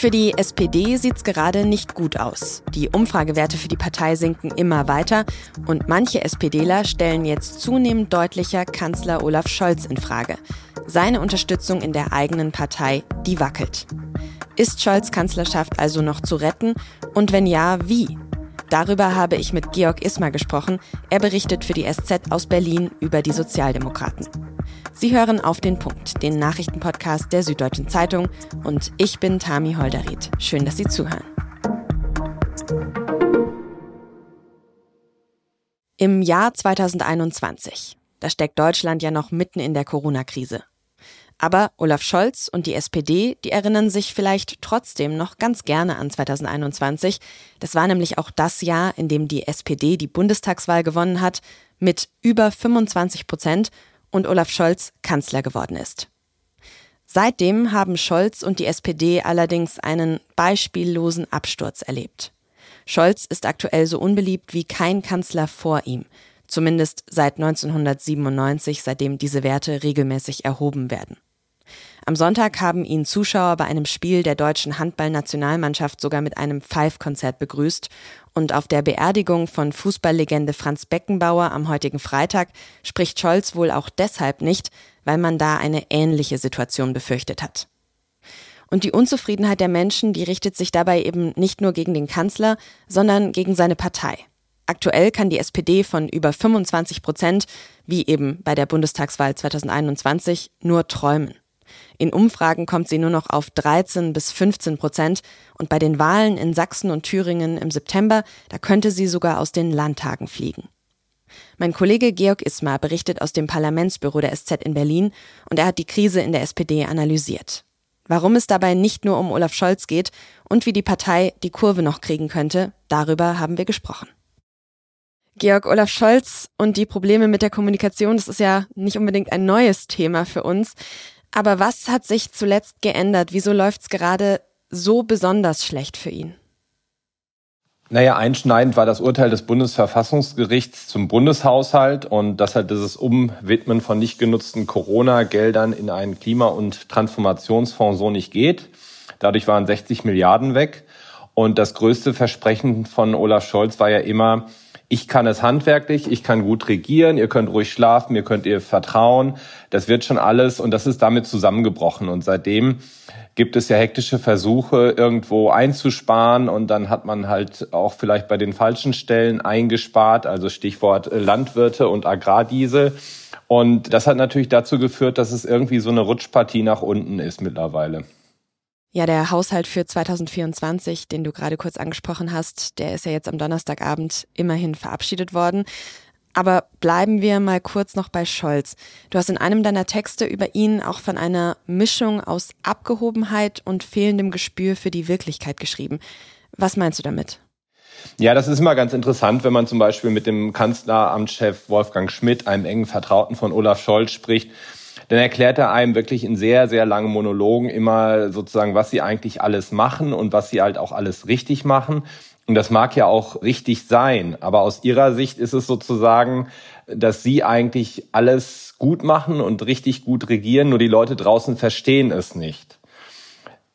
Für die SPD sieht es gerade nicht gut aus. Die Umfragewerte für die Partei sinken immer weiter und manche SPDler stellen jetzt zunehmend deutlicher Kanzler Olaf Scholz in Frage. Seine Unterstützung in der eigenen Partei, die wackelt. Ist Scholz Kanzlerschaft also noch zu retten? Und wenn ja, wie? Darüber habe ich mit Georg Ismar gesprochen. Er berichtet für die SZ aus Berlin über die Sozialdemokraten. Sie hören auf den Punkt, den Nachrichtenpodcast der Süddeutschen Zeitung. Und ich bin Tami Holderried. Schön, dass Sie zuhören. Im Jahr 2021. Da steckt Deutschland ja noch mitten in der Corona-Krise. Aber Olaf Scholz und die SPD, die erinnern sich vielleicht trotzdem noch ganz gerne an 2021. Das war nämlich auch das Jahr, in dem die SPD die Bundestagswahl gewonnen hat, mit über 25 Prozent und Olaf Scholz Kanzler geworden ist. Seitdem haben Scholz und die SPD allerdings einen beispiellosen Absturz erlebt. Scholz ist aktuell so unbeliebt wie kein Kanzler vor ihm, zumindest seit 1997, seitdem diese Werte regelmäßig erhoben werden. Am Sonntag haben ihn Zuschauer bei einem Spiel der deutschen Handballnationalmannschaft sogar mit einem Pfeifkonzert begrüßt und auf der Beerdigung von Fußballlegende Franz Beckenbauer am heutigen Freitag spricht Scholz wohl auch deshalb nicht, weil man da eine ähnliche Situation befürchtet hat. Und die Unzufriedenheit der Menschen, die richtet sich dabei eben nicht nur gegen den Kanzler, sondern gegen seine Partei. Aktuell kann die SPD von über 25 Prozent, wie eben bei der Bundestagswahl 2021, nur träumen. In Umfragen kommt sie nur noch auf 13 bis 15 Prozent und bei den Wahlen in Sachsen und Thüringen im September, da könnte sie sogar aus den Landtagen fliegen. Mein Kollege Georg Ismar berichtet aus dem Parlamentsbüro der SZ in Berlin und er hat die Krise in der SPD analysiert. Warum es dabei nicht nur um Olaf Scholz geht und wie die Partei die Kurve noch kriegen könnte, darüber haben wir gesprochen. Georg Olaf Scholz und die Probleme mit der Kommunikation, das ist ja nicht unbedingt ein neues Thema für uns. Aber was hat sich zuletzt geändert? Wieso läuft es gerade so besonders schlecht für ihn? Naja, einschneidend war das Urteil des Bundesverfassungsgerichts zum Bundeshaushalt und dass halt dieses Umwidmen von nicht genutzten Corona-Geldern in einen Klima- und Transformationsfonds so nicht geht. Dadurch waren 60 Milliarden weg. Und das größte Versprechen von Olaf Scholz war ja immer, ich kann es handwerklich, ich kann gut regieren, ihr könnt ruhig schlafen, ihr könnt ihr vertrauen, das wird schon alles und das ist damit zusammengebrochen und seitdem gibt es ja hektische Versuche, irgendwo einzusparen und dann hat man halt auch vielleicht bei den falschen Stellen eingespart, also Stichwort Landwirte und Agrardiesel. Und das hat natürlich dazu geführt, dass es irgendwie so eine Rutschpartie nach unten ist mittlerweile. Ja, der Haushalt für 2024, den du gerade kurz angesprochen hast, der ist ja jetzt am Donnerstagabend immerhin verabschiedet worden. Aber bleiben wir mal kurz noch bei Scholz. Du hast in einem deiner Texte über ihn auch von einer Mischung aus Abgehobenheit und fehlendem Gespür für die Wirklichkeit geschrieben. Was meinst du damit? Ja, das ist immer ganz interessant, wenn man zum Beispiel mit dem Kanzleramtschef Wolfgang Schmidt, einem engen Vertrauten von Olaf Scholz, spricht dann erklärt er einem wirklich in sehr, sehr langen Monologen immer sozusagen, was sie eigentlich alles machen und was sie halt auch alles richtig machen. Und das mag ja auch richtig sein, aber aus ihrer Sicht ist es sozusagen, dass sie eigentlich alles gut machen und richtig gut regieren, nur die Leute draußen verstehen es nicht.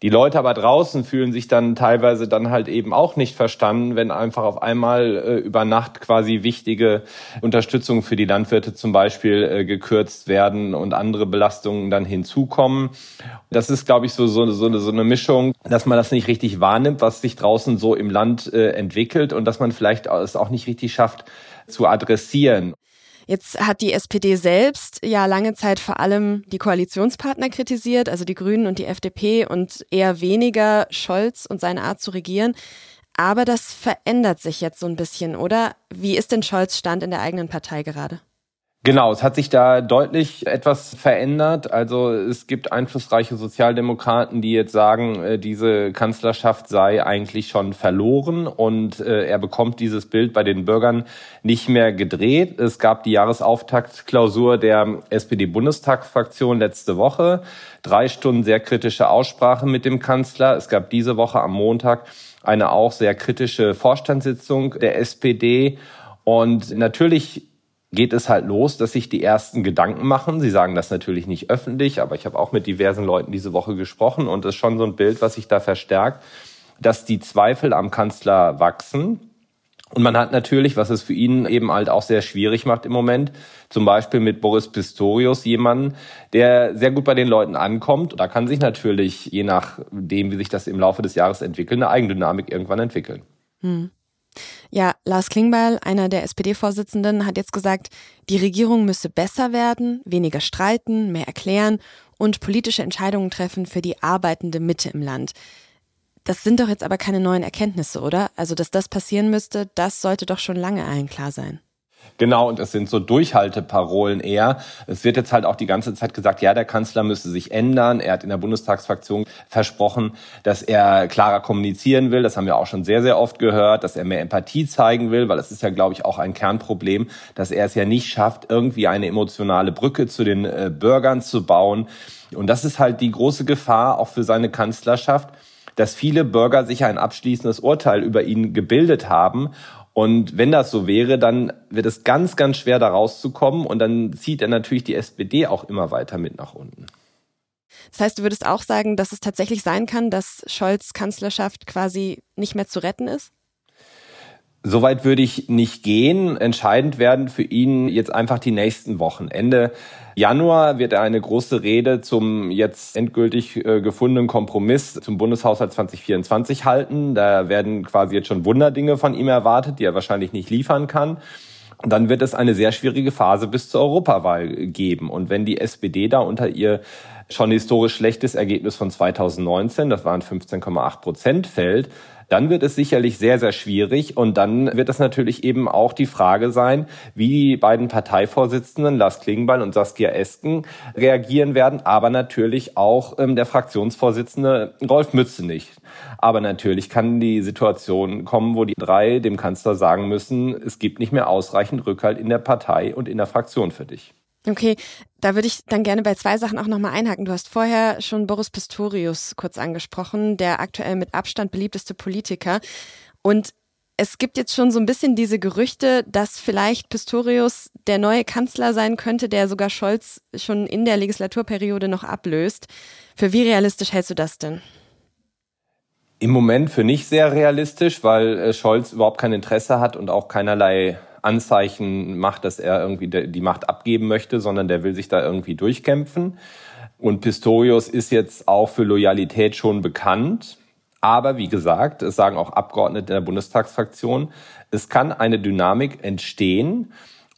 Die Leute aber draußen fühlen sich dann teilweise dann halt eben auch nicht verstanden, wenn einfach auf einmal äh, über Nacht quasi wichtige Unterstützung für die Landwirte zum Beispiel äh, gekürzt werden und andere Belastungen dann hinzukommen. Das ist, glaube ich, so, so, so, eine, so eine Mischung, dass man das nicht richtig wahrnimmt, was sich draußen so im Land äh, entwickelt und dass man vielleicht es auch nicht richtig schafft zu adressieren. Jetzt hat die SPD selbst ja lange Zeit vor allem die Koalitionspartner kritisiert, also die Grünen und die FDP und eher weniger Scholz und seine Art zu regieren. Aber das verändert sich jetzt so ein bisschen, oder? Wie ist denn Scholz Stand in der eigenen Partei gerade? Genau, es hat sich da deutlich etwas verändert. Also es gibt einflussreiche Sozialdemokraten, die jetzt sagen, äh, diese Kanzlerschaft sei eigentlich schon verloren und äh, er bekommt dieses Bild bei den Bürgern nicht mehr gedreht. Es gab die Jahresauftaktklausur der SPD-Bundestagsfraktion letzte Woche. Drei Stunden sehr kritische Aussprache mit dem Kanzler. Es gab diese Woche am Montag eine auch sehr kritische Vorstandssitzung der SPD. Und natürlich geht es halt los, dass sich die ersten Gedanken machen. Sie sagen das natürlich nicht öffentlich, aber ich habe auch mit diversen Leuten diese Woche gesprochen und es ist schon so ein Bild, was sich da verstärkt, dass die Zweifel am Kanzler wachsen. Und man hat natürlich, was es für ihn eben halt auch sehr schwierig macht im Moment, zum Beispiel mit Boris Pistorius jemanden, der sehr gut bei den Leuten ankommt. Da kann sich natürlich, je nachdem, wie sich das im Laufe des Jahres entwickelt, eine Eigendynamik irgendwann entwickeln. Hm. Ja, Lars Klingbeil, einer der SPD-Vorsitzenden, hat jetzt gesagt, die Regierung müsse besser werden, weniger streiten, mehr erklären und politische Entscheidungen treffen für die arbeitende Mitte im Land. Das sind doch jetzt aber keine neuen Erkenntnisse, oder? Also, dass das passieren müsste, das sollte doch schon lange allen klar sein. Genau, und es sind so Durchhalteparolen eher. Es wird jetzt halt auch die ganze Zeit gesagt, ja, der Kanzler müsse sich ändern. Er hat in der Bundestagsfraktion versprochen, dass er klarer kommunizieren will. Das haben wir auch schon sehr, sehr oft gehört, dass er mehr Empathie zeigen will, weil es ist ja, glaube ich, auch ein Kernproblem, dass er es ja nicht schafft, irgendwie eine emotionale Brücke zu den äh, Bürgern zu bauen. Und das ist halt die große Gefahr auch für seine Kanzlerschaft dass viele Bürger sich ein abschließendes Urteil über ihn gebildet haben und wenn das so wäre, dann wird es ganz, ganz schwer, da rauszukommen. Und dann zieht er natürlich die SPD auch immer weiter mit nach unten. Das heißt, du würdest auch sagen, dass es tatsächlich sein kann, dass Scholz Kanzlerschaft quasi nicht mehr zu retten ist? Soweit würde ich nicht gehen. Entscheidend werden für ihn jetzt einfach die nächsten Wochen. Ende Januar wird er eine große Rede zum jetzt endgültig äh, gefundenen Kompromiss zum Bundeshaushalt 2024 halten. Da werden quasi jetzt schon Wunderdinge von ihm erwartet, die er wahrscheinlich nicht liefern kann. Und dann wird es eine sehr schwierige Phase bis zur Europawahl geben. Und wenn die SPD da unter ihr schon historisch schlechtes Ergebnis von 2019, das waren 15,8 Prozent, fällt, dann wird es sicherlich sehr, sehr schwierig. Und dann wird es natürlich eben auch die Frage sein, wie die beiden Parteivorsitzenden, Lars Klingbeil und Saskia Esken, reagieren werden. Aber natürlich auch ähm, der Fraktionsvorsitzende Rolf Mützenich. Aber natürlich kann die Situation kommen, wo die drei dem Kanzler sagen müssen, es gibt nicht mehr ausreichend Rückhalt in der Partei und in der Fraktion für dich. Okay, da würde ich dann gerne bei zwei Sachen auch nochmal einhaken. Du hast vorher schon Boris Pistorius kurz angesprochen, der aktuell mit Abstand beliebteste Politiker. Und es gibt jetzt schon so ein bisschen diese Gerüchte, dass vielleicht Pistorius der neue Kanzler sein könnte, der sogar Scholz schon in der Legislaturperiode noch ablöst. Für wie realistisch hältst du das denn? Im Moment für nicht sehr realistisch, weil äh, Scholz überhaupt kein Interesse hat und auch keinerlei Anzeichen macht, dass er irgendwie die Macht abgeben möchte, sondern der will sich da irgendwie durchkämpfen. Und Pistorius ist jetzt auch für Loyalität schon bekannt. Aber wie gesagt, es sagen auch Abgeordnete der Bundestagsfraktion, es kann eine Dynamik entstehen,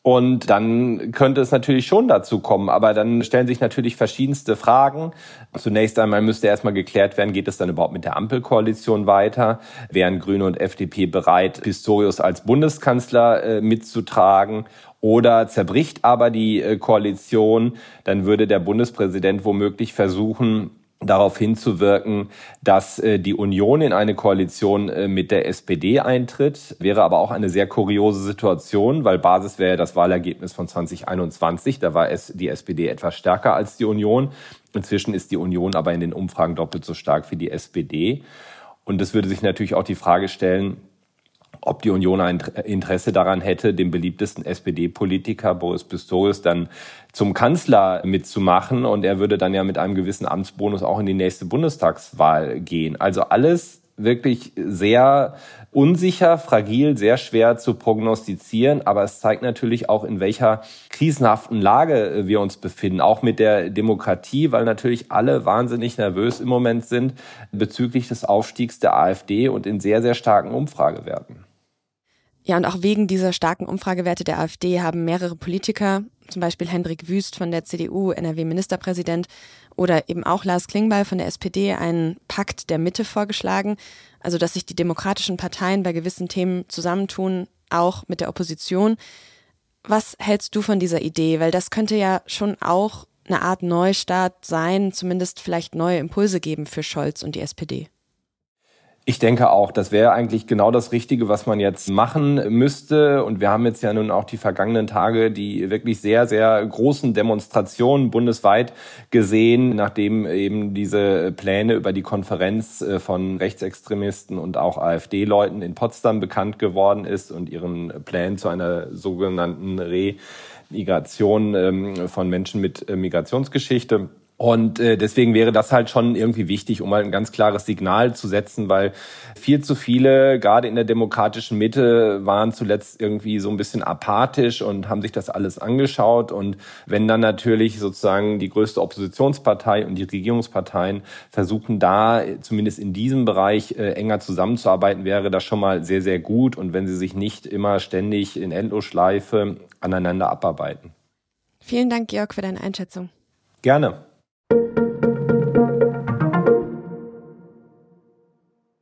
und dann könnte es natürlich schon dazu kommen, aber dann stellen sich natürlich verschiedenste Fragen. Zunächst einmal müsste erstmal geklärt werden, geht es dann überhaupt mit der Ampelkoalition weiter? Wären Grüne und FDP bereit, Pistorius als Bundeskanzler äh, mitzutragen? Oder zerbricht aber die äh, Koalition, dann würde der Bundespräsident womöglich versuchen, darauf hinzuwirken, dass äh, die Union in eine Koalition äh, mit der SPD eintritt. Wäre aber auch eine sehr kuriose Situation, weil Basis wäre das Wahlergebnis von 2021. Da war es die SPD etwas stärker als die Union. Inzwischen ist die Union aber in den Umfragen doppelt so stark wie die SPD. Und es würde sich natürlich auch die Frage stellen, ob die Union ein Interesse daran hätte, den beliebtesten SPD-Politiker Boris Pistorius dann zum Kanzler mitzumachen. Und er würde dann ja mit einem gewissen Amtsbonus auch in die nächste Bundestagswahl gehen. Also alles wirklich sehr unsicher, fragil, sehr schwer zu prognostizieren. Aber es zeigt natürlich auch, in welcher krisenhaften Lage wir uns befinden, auch mit der Demokratie, weil natürlich alle wahnsinnig nervös im Moment sind bezüglich des Aufstiegs der AfD und in sehr, sehr starken Umfragewerten. Ja, und auch wegen dieser starken Umfragewerte der AfD haben mehrere Politiker, zum Beispiel Hendrik Wüst von der CDU, NRW-Ministerpräsident, oder eben auch Lars Klingbeil von der SPD einen Pakt der Mitte vorgeschlagen, also dass sich die demokratischen Parteien bei gewissen Themen zusammentun, auch mit der Opposition. Was hältst du von dieser Idee? Weil das könnte ja schon auch eine Art Neustart sein, zumindest vielleicht neue Impulse geben für Scholz und die SPD. Ich denke auch, das wäre eigentlich genau das Richtige, was man jetzt machen müsste. Und wir haben jetzt ja nun auch die vergangenen Tage die wirklich sehr, sehr großen Demonstrationen bundesweit gesehen, nachdem eben diese Pläne über die Konferenz äh, von Rechtsextremisten und auch AfD-Leuten in Potsdam bekannt geworden ist und ihren Plänen zu einer sogenannten Remigration ähm, von Menschen mit äh, Migrationsgeschichte. Und äh, deswegen wäre das halt schon irgendwie wichtig, um halt ein ganz klares Signal zu setzen, weil viel zu viele, gerade in der demokratischen Mitte, waren zuletzt irgendwie so ein bisschen apathisch und haben sich das alles angeschaut. Und wenn dann natürlich sozusagen die größte Oppositionspartei und die Regierungsparteien versuchen, da zumindest in diesem Bereich äh, enger zusammenzuarbeiten, wäre das schon mal sehr, sehr gut. Und wenn sie sich nicht immer ständig in Endlosschleife aneinander abarbeiten. Vielen Dank, Georg, für deine Einschätzung. Gerne.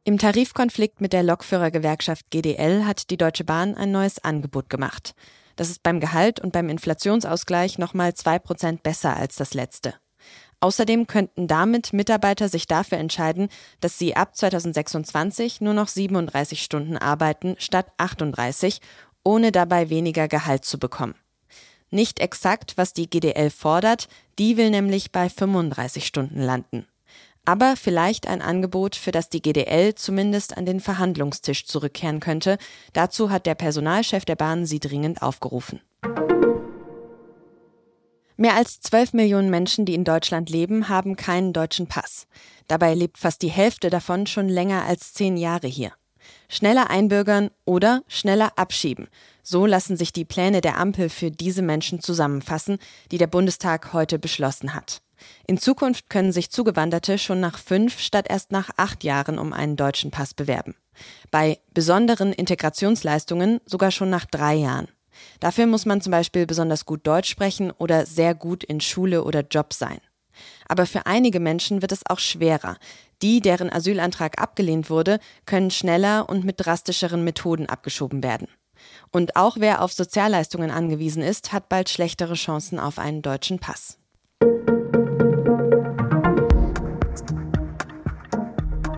Im Tarifkonflikt mit der Lokführergewerkschaft GDL hat die Deutsche Bahn ein neues Angebot gemacht. Das ist beim Gehalt und beim Inflationsausgleich nochmal zwei Prozent besser als das letzte. Außerdem könnten damit Mitarbeiter sich dafür entscheiden, dass sie ab 2026 nur noch 37 Stunden arbeiten statt 38, ohne dabei weniger Gehalt zu bekommen. Nicht exakt, was die GDL fordert, die will nämlich bei 35 Stunden landen aber vielleicht ein Angebot, für das die GDL zumindest an den Verhandlungstisch zurückkehren könnte. Dazu hat der Personalchef der Bahn sie dringend aufgerufen. Mehr als 12 Millionen Menschen, die in Deutschland leben, haben keinen deutschen Pass. Dabei lebt fast die Hälfte davon schon länger als zehn Jahre hier. Schneller einbürgern oder schneller abschieben. So lassen sich die Pläne der Ampel für diese Menschen zusammenfassen, die der Bundestag heute beschlossen hat. In Zukunft können sich Zugewanderte schon nach fünf statt erst nach acht Jahren um einen deutschen Pass bewerben. Bei besonderen Integrationsleistungen sogar schon nach drei Jahren. Dafür muss man zum Beispiel besonders gut Deutsch sprechen oder sehr gut in Schule oder Job sein. Aber für einige Menschen wird es auch schwerer. Die, deren Asylantrag abgelehnt wurde, können schneller und mit drastischeren Methoden abgeschoben werden. Und auch wer auf Sozialleistungen angewiesen ist, hat bald schlechtere Chancen auf einen deutschen Pass.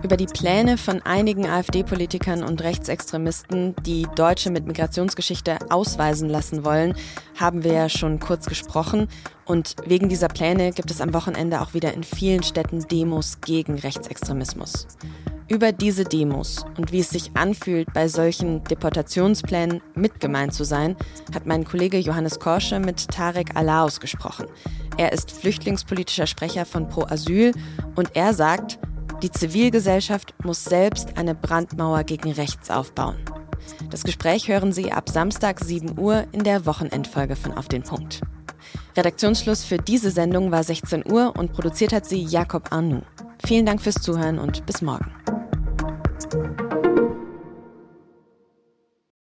Über die Pläne von einigen AfD-Politikern und Rechtsextremisten, die Deutsche mit Migrationsgeschichte ausweisen lassen wollen, haben wir ja schon kurz gesprochen. Und wegen dieser Pläne gibt es am Wochenende auch wieder in vielen Städten Demos gegen Rechtsextremismus. Über diese Demos und wie es sich anfühlt, bei solchen Deportationsplänen mitgemeint zu sein, hat mein Kollege Johannes Korsche mit Tarek Alaus gesprochen. Er ist flüchtlingspolitischer Sprecher von Pro Asyl und er sagt, die Zivilgesellschaft muss selbst eine Brandmauer gegen rechts aufbauen. Das Gespräch hören Sie ab Samstag 7 Uhr in der Wochenendfolge von Auf den Punkt. Redaktionsschluss für diese Sendung war 16 Uhr und produziert hat sie Jakob Arnoux. Vielen Dank fürs Zuhören und bis morgen.